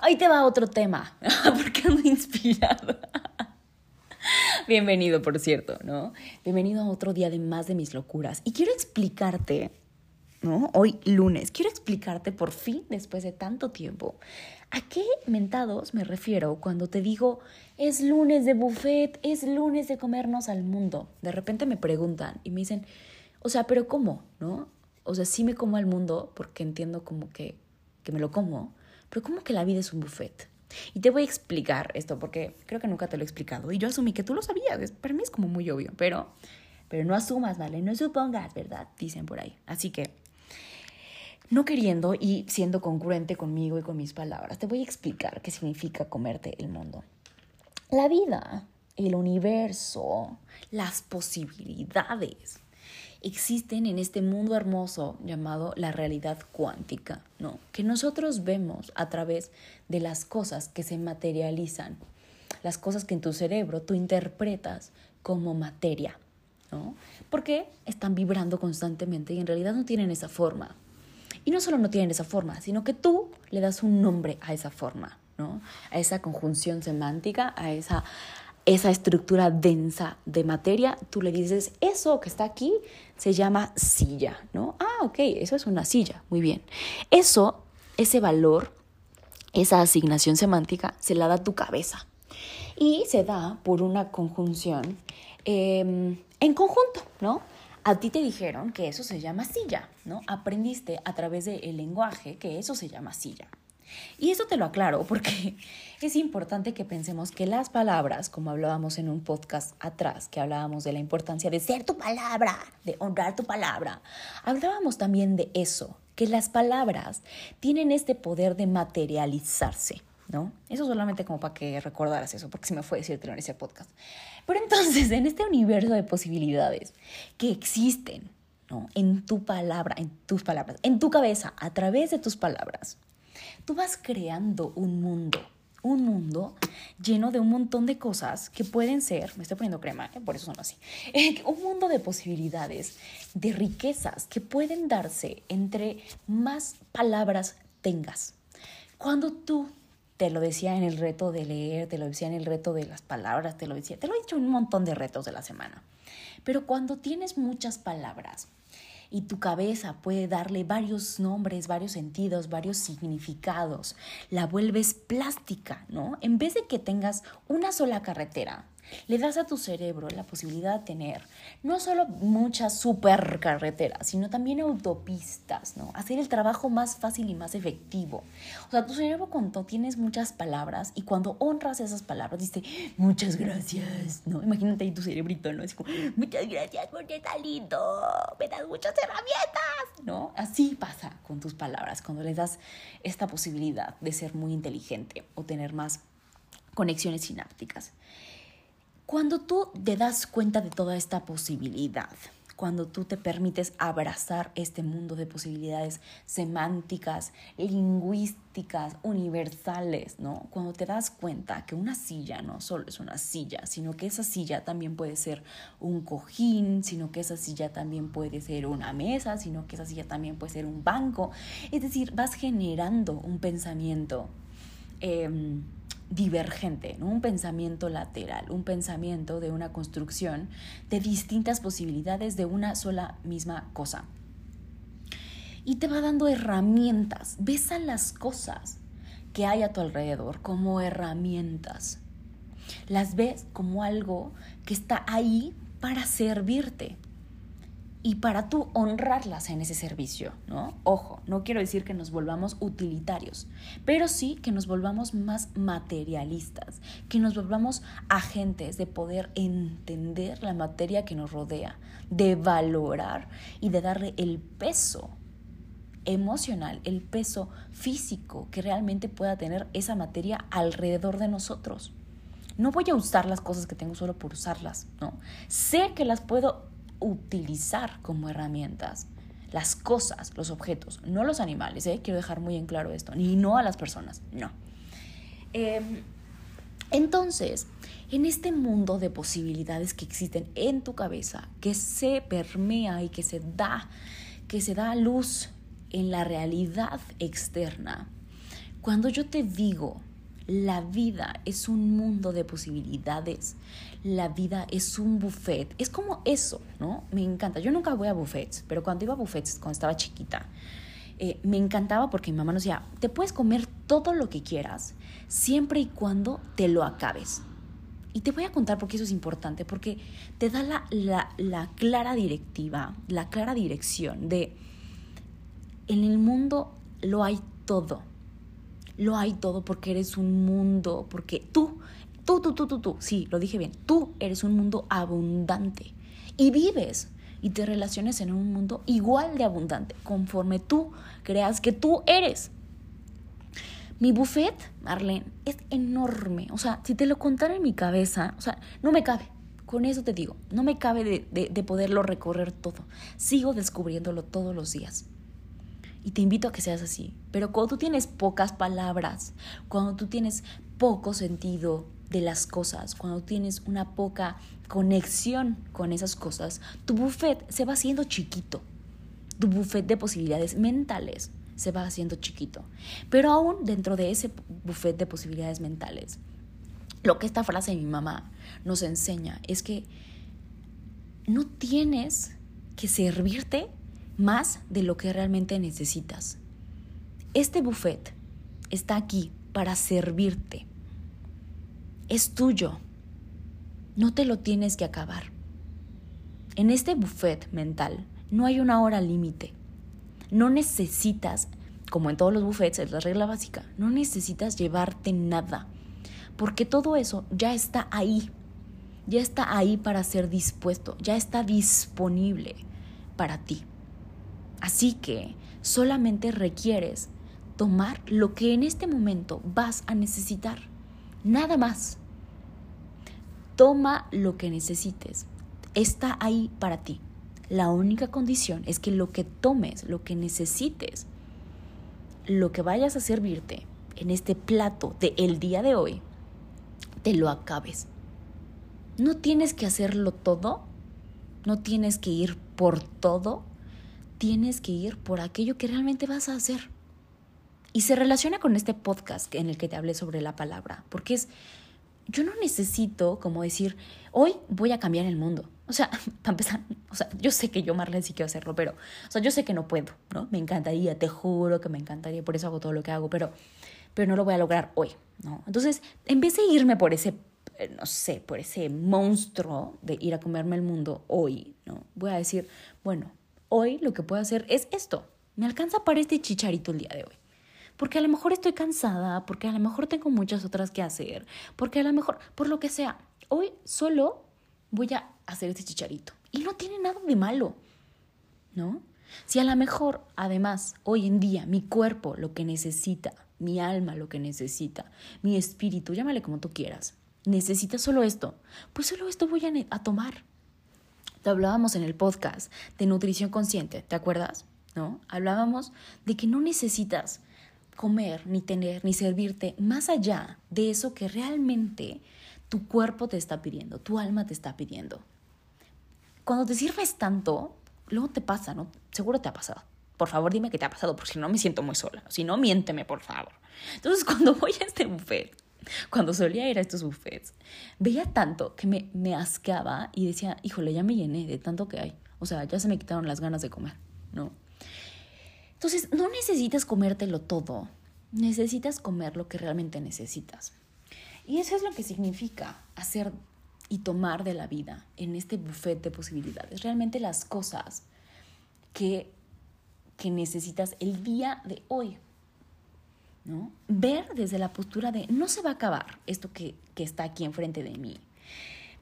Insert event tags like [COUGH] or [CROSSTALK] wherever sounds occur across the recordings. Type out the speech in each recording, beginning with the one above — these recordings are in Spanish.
Ahí te va otro tema, [LAUGHS] porque ando inspirada. [LAUGHS] Bienvenido, por cierto, ¿no? Bienvenido a otro día de más de mis locuras. Y quiero explicarte, ¿no? Hoy lunes, quiero explicarte por fin, después de tanto tiempo, a qué mentados me refiero cuando te digo, es lunes de buffet, es lunes de comernos al mundo. De repente me preguntan y me dicen, o sea, pero ¿cómo? ¿No? O sea, sí me como al mundo porque entiendo como que, que me lo como, pero ¿cómo que la vida es un buffet? Y te voy a explicar esto porque creo que nunca te lo he explicado. Y yo asumí que tú lo sabías. Para mí es como muy obvio, pero, pero no asumas, ¿vale? No supongas, ¿verdad? Dicen por ahí. Así que, no queriendo y siendo congruente conmigo y con mis palabras, te voy a explicar qué significa comerte el mundo. La vida, el universo, las posibilidades existen en este mundo hermoso llamado la realidad cuántica, ¿no? Que nosotros vemos a través de las cosas que se materializan, las cosas que en tu cerebro tú interpretas como materia, ¿no? Porque están vibrando constantemente y en realidad no tienen esa forma. Y no solo no tienen esa forma, sino que tú le das un nombre a esa forma, ¿no? A esa conjunción semántica, a esa esa estructura densa de materia, tú le dices, eso que está aquí se llama silla, ¿no? Ah, ok, eso es una silla, muy bien. Eso, ese valor, esa asignación semántica, se la da tu cabeza. Y se da por una conjunción em, en conjunto, ¿no? A ti te dijeron que eso se llama silla, ¿no? Aprendiste a través del lenguaje que eso se llama silla. Y eso te lo aclaro porque [LAUGHS] es importante que pensemos que las palabras, como hablábamos en un podcast atrás, que hablábamos de la importancia de ser tu palabra, de honrar tu palabra, hablábamos también de eso, que las palabras tienen este poder de materializarse. ¿No? Eso solamente como para que recordaras eso, porque se me fue decirte en ese podcast. Pero entonces, [LAUGHS] en este universo de posibilidades que existen, ¿no? En tu palabra, en tus palabras, en tu cabeza, a través de tus palabras, tú vas creando un mundo, un mundo lleno de un montón de cosas que pueden ser, me estoy poniendo crema, ¿eh? por eso son así, [LAUGHS] un mundo de posibilidades, de riquezas que pueden darse entre más palabras tengas. Cuando tú te lo decía en el reto de leer, te lo decía en el reto de las palabras, te lo decía, te lo he dicho en un montón de retos de la semana. Pero cuando tienes muchas palabras, y tu cabeza puede darle varios nombres, varios sentidos, varios significados. La vuelves plástica, ¿no? En vez de que tengas una sola carretera, le das a tu cerebro la posibilidad de tener no solo muchas supercarreteras, sino también autopistas, ¿no? Hacer el trabajo más fácil y más efectivo. O sea, tu cerebro cuando tienes muchas palabras y cuando honras esas palabras, dice, muchas gracias, ¿no? Imagínate ahí tu cerebrito, ¿no? Es como, muchas gracias porque está lindo, me das muchas herramientas, ¿no? Así pasa con tus palabras, cuando le das esta posibilidad de ser muy inteligente o tener más conexiones sinápticas. Cuando tú te das cuenta de toda esta posibilidad, cuando tú te permites abrazar este mundo de posibilidades semánticas, lingüísticas, universales, ¿no? Cuando te das cuenta que una silla no solo es una silla, sino que esa silla también puede ser un cojín, sino que esa silla también puede ser una mesa, sino que esa silla también puede ser un banco. Es decir, vas generando un pensamiento. Em, divergente, un pensamiento lateral, un pensamiento de una construcción de distintas posibilidades de una sola misma cosa. Y te va dando herramientas, ves a las cosas que hay a tu alrededor como herramientas. Las ves como algo que está ahí para servirte y para tú honrarlas en ese servicio, ¿no? Ojo, no quiero decir que nos volvamos utilitarios, pero sí que nos volvamos más materialistas, que nos volvamos agentes de poder entender la materia que nos rodea, de valorar y de darle el peso emocional, el peso físico que realmente pueda tener esa materia alrededor de nosotros. No voy a usar las cosas que tengo solo por usarlas, ¿no? Sé que las puedo utilizar como herramientas. Las cosas, los objetos, no los animales, ¿eh? quiero dejar muy en claro esto, ni no a las personas, no. Em, entonces, en este mundo de posibilidades que existen en tu cabeza, que se permea y que se da, que se da luz en la realidad externa, cuando yo te digo, la vida es un mundo de posibilidades, la vida es un buffet, es como eso, ¿no? Me encanta. Yo nunca voy a buffets, pero cuando iba a buffets, cuando estaba chiquita, eh, me encantaba porque mi mamá nos decía, te puedes comer todo lo que quieras, siempre y cuando te lo acabes. Y te voy a contar porque eso es importante, porque te da la, la clara directiva, la clara dirección de, en el mundo lo hay todo. Lo hay todo porque eres un mundo, porque tú, tú, tú, tú, tú, tú, sí, lo dije bien, tú eres un mundo abundante y vives y te relaciones en un mundo igual de abundante, conforme tú creas que tú eres. Mi buffet, Marlene, es enorme. O sea, si te lo contara en mi cabeza, o sea, no me cabe. Con eso te digo, no me cabe de, de poderlo recorrer todo. Sigo descubriéndolo todos los días. Y te invito a que seas así. Pero cuando tú tienes pocas palabras, cuando tú tienes poco sentido de las cosas, cuando tienes una poca conexión con esas cosas, tu buffet se va haciendo chiquito. Tu buffet de posibilidades mentales se va haciendo chiquito. Pero aún dentro de ese buffet de posibilidades mentales, lo que esta frase de mi mamá nos enseña es que no tienes que servirte más de lo que realmente necesitas. Este buffet está aquí para servirte. Es tuyo. No te lo tienes que acabar. En este buffet mental no hay una hora límite. No necesitas, como en todos los buffets, es la regla básica, no necesitas llevarte nada, porque todo eso ya está ahí, ya está ahí para ser dispuesto, ya está disponible para ti. Así que solamente requieres tomar lo que en este momento vas a necesitar. Nada más. Toma lo que necesites. Está ahí para ti. La única condición es que lo que tomes, lo que necesites, lo que vayas a servirte en este plato del el día de hoy, te lo acabes. No tienes que hacerlo todo, no tienes que ir por todo, tienes que ir por aquello que realmente vas a hacer. Y se relaciona con este podcast en el que te hablé sobre la palabra, porque es, yo no necesito como decir, hoy voy a cambiar el mundo. O sea, [LAUGHS] para empezar, o sea, yo sé que yo, Marlene, sí quiero hacerlo, pero, o sea, yo sé que no puedo, ¿no? Me encantaría, te juro que me encantaría, por eso hago todo lo que hago, pero, pero no lo voy a lograr hoy, ¿no? Entonces, en vez de irme por ese, eh, no sé, por ese monstruo de ir a comerme el mundo hoy, ¿no? Voy a decir, bueno, hoy lo que puedo hacer es esto. Me alcanza para este chicharito el día de hoy. Porque a lo mejor estoy cansada, porque a lo mejor tengo muchas otras que hacer, porque a lo mejor, por lo que sea, hoy solo voy a hacer este chicharito. Y no tiene nada de malo, ¿no? Si a lo mejor, además, hoy en día mi cuerpo lo que necesita, mi alma lo que necesita, mi espíritu, llámale como tú quieras, necesita solo esto, pues solo esto voy a, a tomar hablábamos en el podcast de nutrición consciente, ¿te acuerdas? ¿No? Hablábamos de que no necesitas comer, ni tener, ni servirte más allá de eso que realmente tu cuerpo te está pidiendo, tu alma te está pidiendo. Cuando te sirves tanto, luego te pasa, ¿no? Seguro te ha pasado. Por favor, dime que te ha pasado, porque si no me siento muy sola. Si no, miénteme, por favor. Entonces, [LAUGHS] cuando voy a este buffet, [LAUGHS] cuando solía ir a estos buffets, veía tanto que me, me asqueaba y decía, híjole, ya me llené de tanto que hay. O sea, ya se me quitaron las ganas de comer, ¿no? Entonces, no necesitas comértelo todo, necesitas comer lo que realmente necesitas. Y eso es lo que significa hacer y tomar de la vida en este buffet de posibilidades. Realmente las cosas que, que necesitas el día de hoy. Ver desde la postura de no se va a acabar esto que, está aquí enfrente de mí.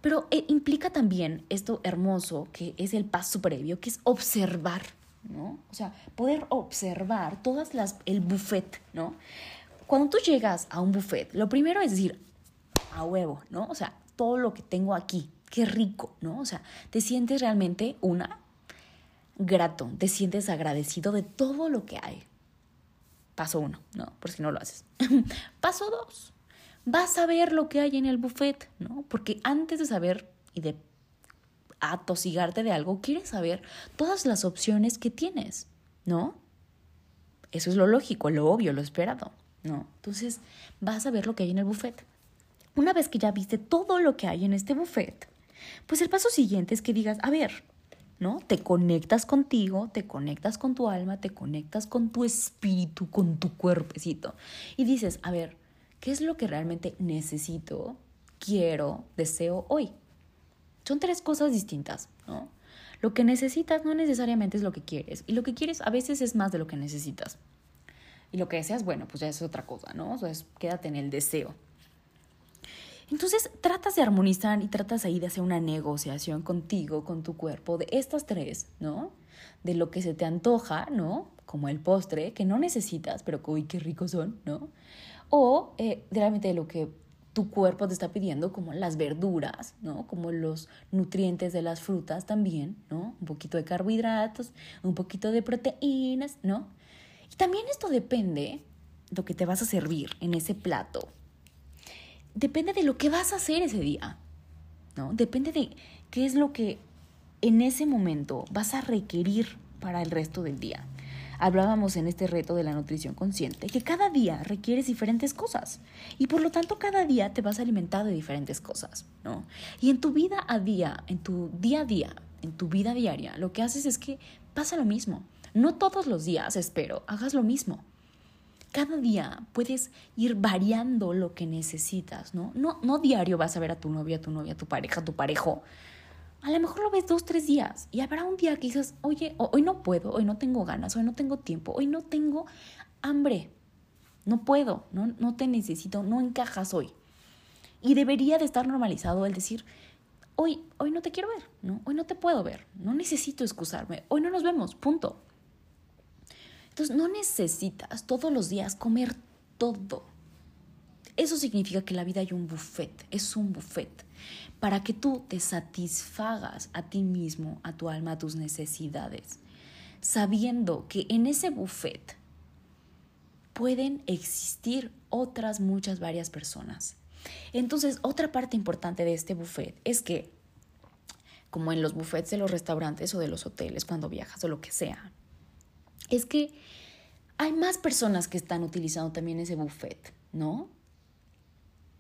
Pero eh, implica también esto hermoso que es el paso previo, que es observar, ¿no? O sea, poder observar todas las, el buffet, ¿no? Cuando tú llegas a un buffet, lo primero es decir, a huevo, ¿no? O sea, todo lo que tengo aquí, qué rico, ¿no? O sea, te sientes realmente una grato, te sientes agradecido de todo lo que hay. Paso uno, ¿no? Por si no lo haces. [LAUGHS] Paso dos, vas a ver lo que hay en el buffet, ¿no? Porque antes de saber y de atosigarte de algo, quieres saber todas las opciones que tienes, ¿no? Eso es lo lógico, lo obvio, lo esperado, ¿no? Entonces, vas a ver lo que hay en el buffet. Una vez que ya viste todo lo que hay en este buffet, pues el paso siguiente es que digas, a ver, ¿no? Te conectas contigo, te conectas con tu alma, te conectas con tu espíritu, con tu cuerpecito. Y dices, a ver, ¿qué es lo que realmente necesito, quiero, deseo hoy? Son tres cosas distintas, ¿no? Lo que necesitas no necesariamente es lo que quieres. Y lo que quieres a veces es más de lo que necesitas. Y lo que deseas, bueno, pues ya es otra cosa, ¿no? O sea, quédate en el deseo. Entonces tratas de armonizar y tratas ahí de hacer una negociación contigo, con tu cuerpo, de estas tres, ¿no? De lo que se te antoja, ¿no? Como el postre, que no necesitas, pero que, uy, qué ricos son, ¿no? O eh, realmente de lo que tu cuerpo te está pidiendo, como las verduras, ¿no? Como los nutrientes de las frutas también, ¿no? Un poquito de carbohidratos, un poquito de proteínas, ¿no? Y también esto depende de lo que te vas a servir en ese plato, depende de lo que vas a hacer ese día, ¿no? Depende de qué es lo que en ese momento vas a requerir para el resto del día. Hablábamos en este reto de la nutrición consciente que cada día requieres diferentes cosas y por lo tanto cada día te vas a alimentar de diferentes cosas, ¿no? Y en tu vida a día, en tu día a día, en tu vida diaria, lo que haces es que pasa lo mismo. No todos los días, espero, hagas lo mismo cada día puedes ir variando lo que necesitas, ¿no? No, no diario vas a ver a tu novia, a tu novia, a tu pareja, a tu parejo. A lo mejor lo ves dos, tres días y habrá un día que dices, oye, hoy no puedo, hoy no tengo ganas, hoy no tengo tiempo, hoy no tengo hambre, no puedo, no, no te necesito, no encajas hoy. Y debería de estar normalizado el decir, hoy, hoy no te quiero ver, ¿no? Hoy no te puedo ver, no necesito excusarme, hoy no nos vemos, punto. Entonces no necesitas todos los días comer todo. Eso significa que la vida hay un buffet, es un buffet, para que tú te satisfagas a ti mismo, a tu alma, a tus necesidades, sabiendo que en ese buffet pueden existir otras muchas varias personas. Entonces, otra parte importante de este buffet es que, como en los buffets de los restaurantes o de los hoteles, cuando viajas o lo que sea, es que hay más personas que están utilizando también ese buffet, ¿no?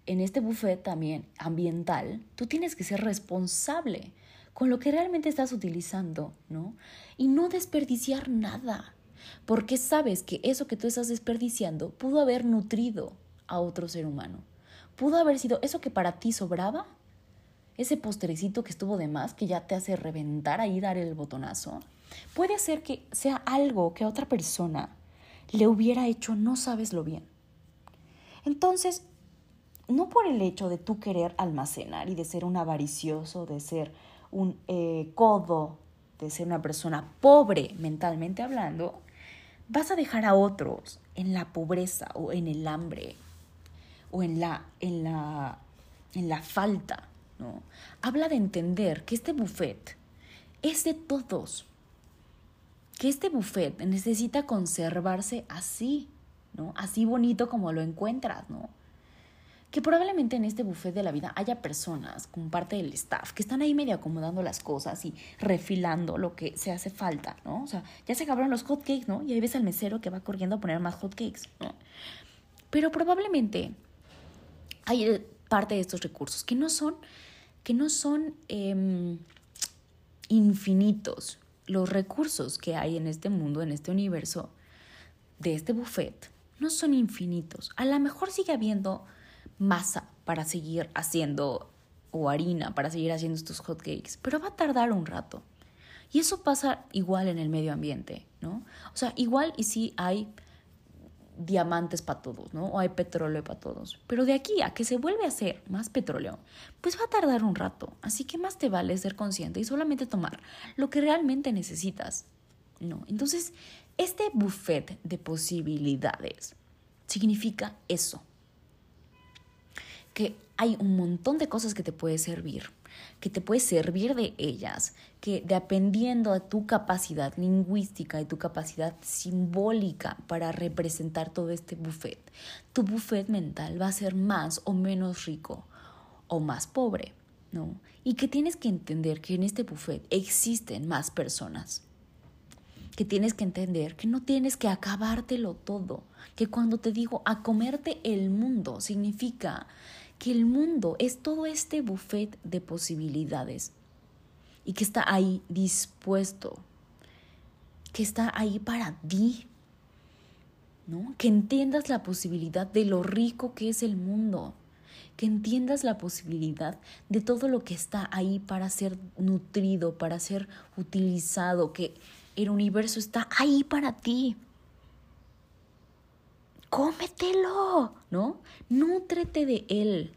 En este buffet también ambiental, tú tienes que ser responsable con lo que realmente estás utilizando, ¿no? Y no desperdiciar nada, porque sabes que eso que tú estás desperdiciando pudo haber nutrido a otro ser humano. Pudo haber sido eso que para ti sobraba, ese postrecito que estuvo de más, que ya te hace reventar ahí, dar el botonazo Puede ser que sea algo que a otra persona le hubiera hecho no sabes lo bien. Entonces, no por el hecho de tú querer almacenar y de ser un avaricioso, de ser un eh, codo, de ser una persona pobre mentalmente hablando, vas a dejar a otros en la pobreza o en el hambre o en la, en la, en la falta. ¿no? Habla de entender que este buffet es de todos que este buffet necesita conservarse así, ¿no? Así bonito como lo encuentras, ¿no? Que probablemente en este buffet de la vida haya personas como parte del staff que están ahí medio acomodando las cosas y refilando lo que se hace falta, ¿no? O sea, ya se acabaron los hotcakes, ¿no? Y ahí ves al mesero que va corriendo a poner más hotcakes, ¿no? Pero probablemente hay parte de estos recursos que no son, que no son em, infinitos, los recursos que hay en este mundo, en este universo, de este buffet, no son infinitos. A lo mejor sigue habiendo masa para seguir haciendo o harina para seguir haciendo estos hotcakes, pero va a tardar un rato. Y eso pasa igual en el medio ambiente, ¿no? O sea, igual y si hay diamantes para todos, ¿no? O hay petróleo para todos. Pero de aquí a que se vuelve a hacer más petróleo, pues va a tardar un rato. Así que más te vale ser consciente y solamente tomar lo que realmente necesitas. No. Entonces, este buffet de posibilidades significa eso. Que hay un montón de cosas que te puede servir, que te puede servir de ellas, que dependiendo de tu capacidad lingüística y tu capacidad simbólica para representar todo este buffet, tu buffet mental va a ser más o menos rico o más pobre, ¿no? Y que tienes que entender que en este buffet existen más personas que tienes que entender que no tienes que acabártelo todo, que cuando te digo a comerte el mundo significa que el mundo es todo este buffet de posibilidades y que está ahí dispuesto, que está ahí para ti, ¿no? Que entiendas la posibilidad de lo rico que es el mundo, que entiendas la posibilidad de todo lo que está ahí para ser nutrido, para ser utilizado, que el universo está ahí para ti cómetelo, ¿no? Nútrete de él.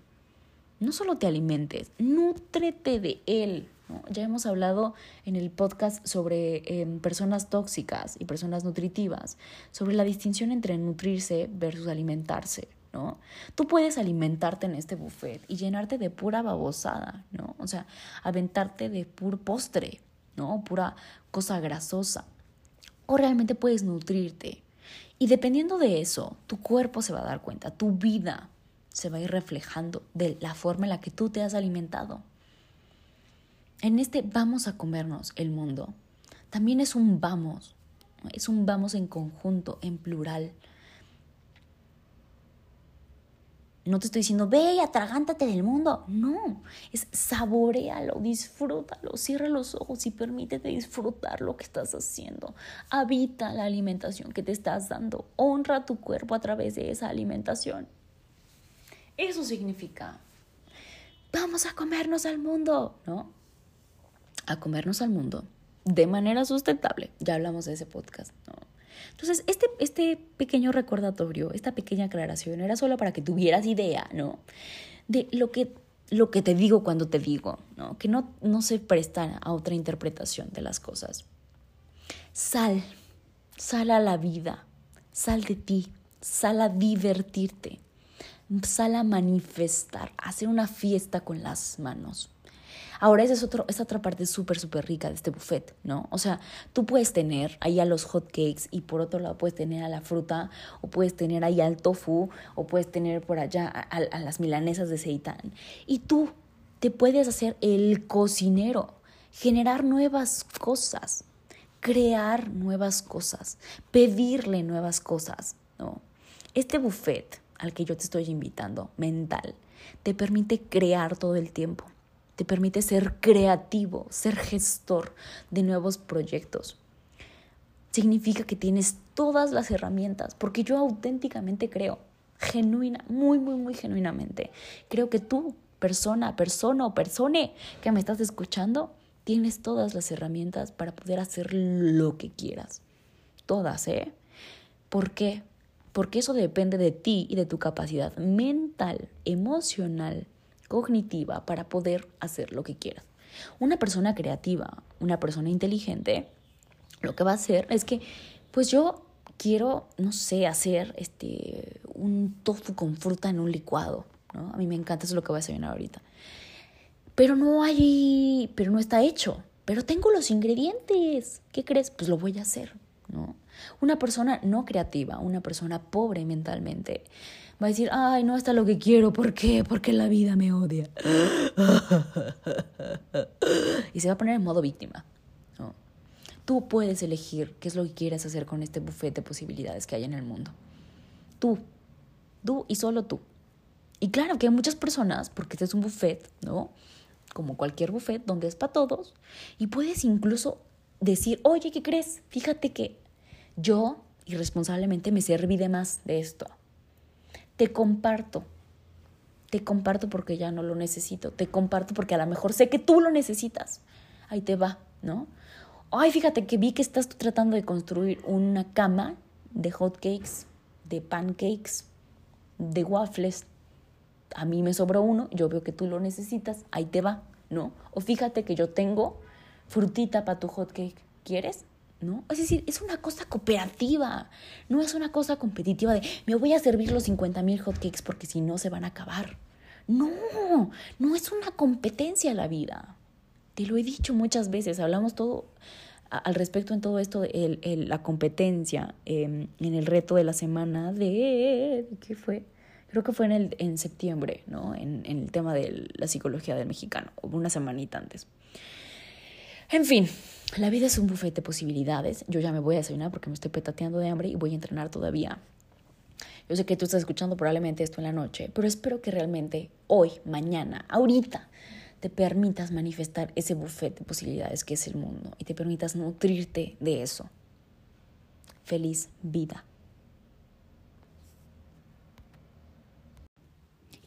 No solo te alimentes, nútrete de él. Ya hemos hablado en el podcast sobre em, personas tóxicas y personas nutritivas, sobre la distinción entre nutrirse versus alimentarse. ¿no? Tú puedes alimentarte en este buffet y llenarte de pura babosada, ¿no? O sea, aventarte de puro postre, ¿no? Pura cosa grasosa. O realmente puedes nutrirte y dependiendo de eso, tu cuerpo se va a dar cuenta, tu vida se va a ir reflejando de la forma en la que tú te has alimentado. En este vamos a comernos el mundo, también es un vamos, es un vamos en conjunto, en plural. No te estoy diciendo, ve y atragántate del mundo. No, es saborealo, disfrútalo, cierra los ojos y permítete disfrutar lo que estás haciendo. Habita la alimentación que te estás dando. Honra tu cuerpo a través de esa alimentación. Eso significa, vamos a comernos al mundo, ¿no? A comernos al mundo de manera sustentable. Ya hablamos de ese podcast, ¿no? Entonces, este, este pequeño recordatorio, esta pequeña aclaración era solo para que tuvieras idea, ¿no? De lo que, lo que te digo cuando te digo, ¿no? Que no, no se prestan a otra interpretación de las cosas. Sal, sal a la vida, sal de ti, sal a divertirte, sal a manifestar, a hacer una fiesta con las manos. Ahora, esa es, otro, esa otra parte súper, súper rica de este buffet, ¿no? O sea, tú puedes tener ahí a los hot cakes y por otro lado puedes tener a la fruta o puedes tener ahí al tofu o puedes tener por allá a, las milanesas de seitán. Y tú te puedes hacer el cocinero, generar nuevas cosas, crear nuevas cosas, pedirle nuevas cosas, ¿no? Este buffet al que yo te estoy invitando, mental, te permite crear todo el tiempo te permite ser creativo, ser gestor de nuevos proyectos. Significa que tienes todas las herramientas, porque yo auténticamente creo, genuina, muy, muy, muy genuinamente, creo que tú, persona, persona o persone que me estás escuchando, tienes todas las herramientas para poder hacer lo que quieras. Todas, ¿eh? ¿Por qué? Porque eso depende de ti y de tu capacidad mental, emocional, cognitiva para poder hacer lo que quieras. Una persona creativa, una persona inteligente, lo que va a hacer es que, pues yo quiero, no sé, hacer este, un tofu con fruta en un licuado, ¿no? A mí me encanta, eso es lo que voy a desayunar ahorita. Pero no hay, pero no está hecho. Pero tengo los ingredientes. ¿Qué crees? Pues lo voy a hacer, ¿no? Una persona no creativa, una persona pobre mentalmente, va a decir, ay, no está lo que quiero, ¿por qué? Porque la vida me odia. [LAUGHS] y se va a poner en modo víctima. Tú puedes elegir qué es lo que quieres hacer con este buffet de posibilidades que hay en el mundo. Tú, tú y solo tú. Y claro que hay muchas personas, porque este es un buffet, ¿no? Como cualquier buffet, donde es para todos. Y puedes incluso decir, oye, ¿qué crees? Fíjate que yo irresponsablemente me serví de más de esto te comparto. Te comparto porque ya no lo necesito. Te comparto porque a lo mejor sé que tú lo necesitas. Ahí te va, ¿no? Ay, fíjate que vi que estás tratando de construir una cama de hot cakes, de pancakes, de waffles. A mí me sobró uno, yo veo que tú lo necesitas, ahí te va, ¿no? O fíjate que yo tengo frutita para tu hot cake. ¿Quieres? ¿No? Es decir, es una cosa cooperativa, no es una cosa competitiva de me voy a servir los 50 mil hotcakes porque si no se van a acabar. No, no es una competencia la vida. Te lo he dicho muchas veces, hablamos todo al respecto en todo esto, el, la competencia em, en el reto de la semana de, ¿qué fue? Creo que fue en, el, en septiembre, ¿no? En, en el tema de la psicología del mexicano, una semanita antes. En fin, la vida es un buffet de posibilidades. Yo ya me voy a desayunar porque me estoy petateando de hambre y voy a entrenar todavía. Yo sé que tú estás escuchando probablemente esto en la noche, pero espero que realmente hoy, mañana, ahorita, te permitas manifestar ese buffet de posibilidades que es el mundo y te permitas nutrirte de eso. Feliz vida.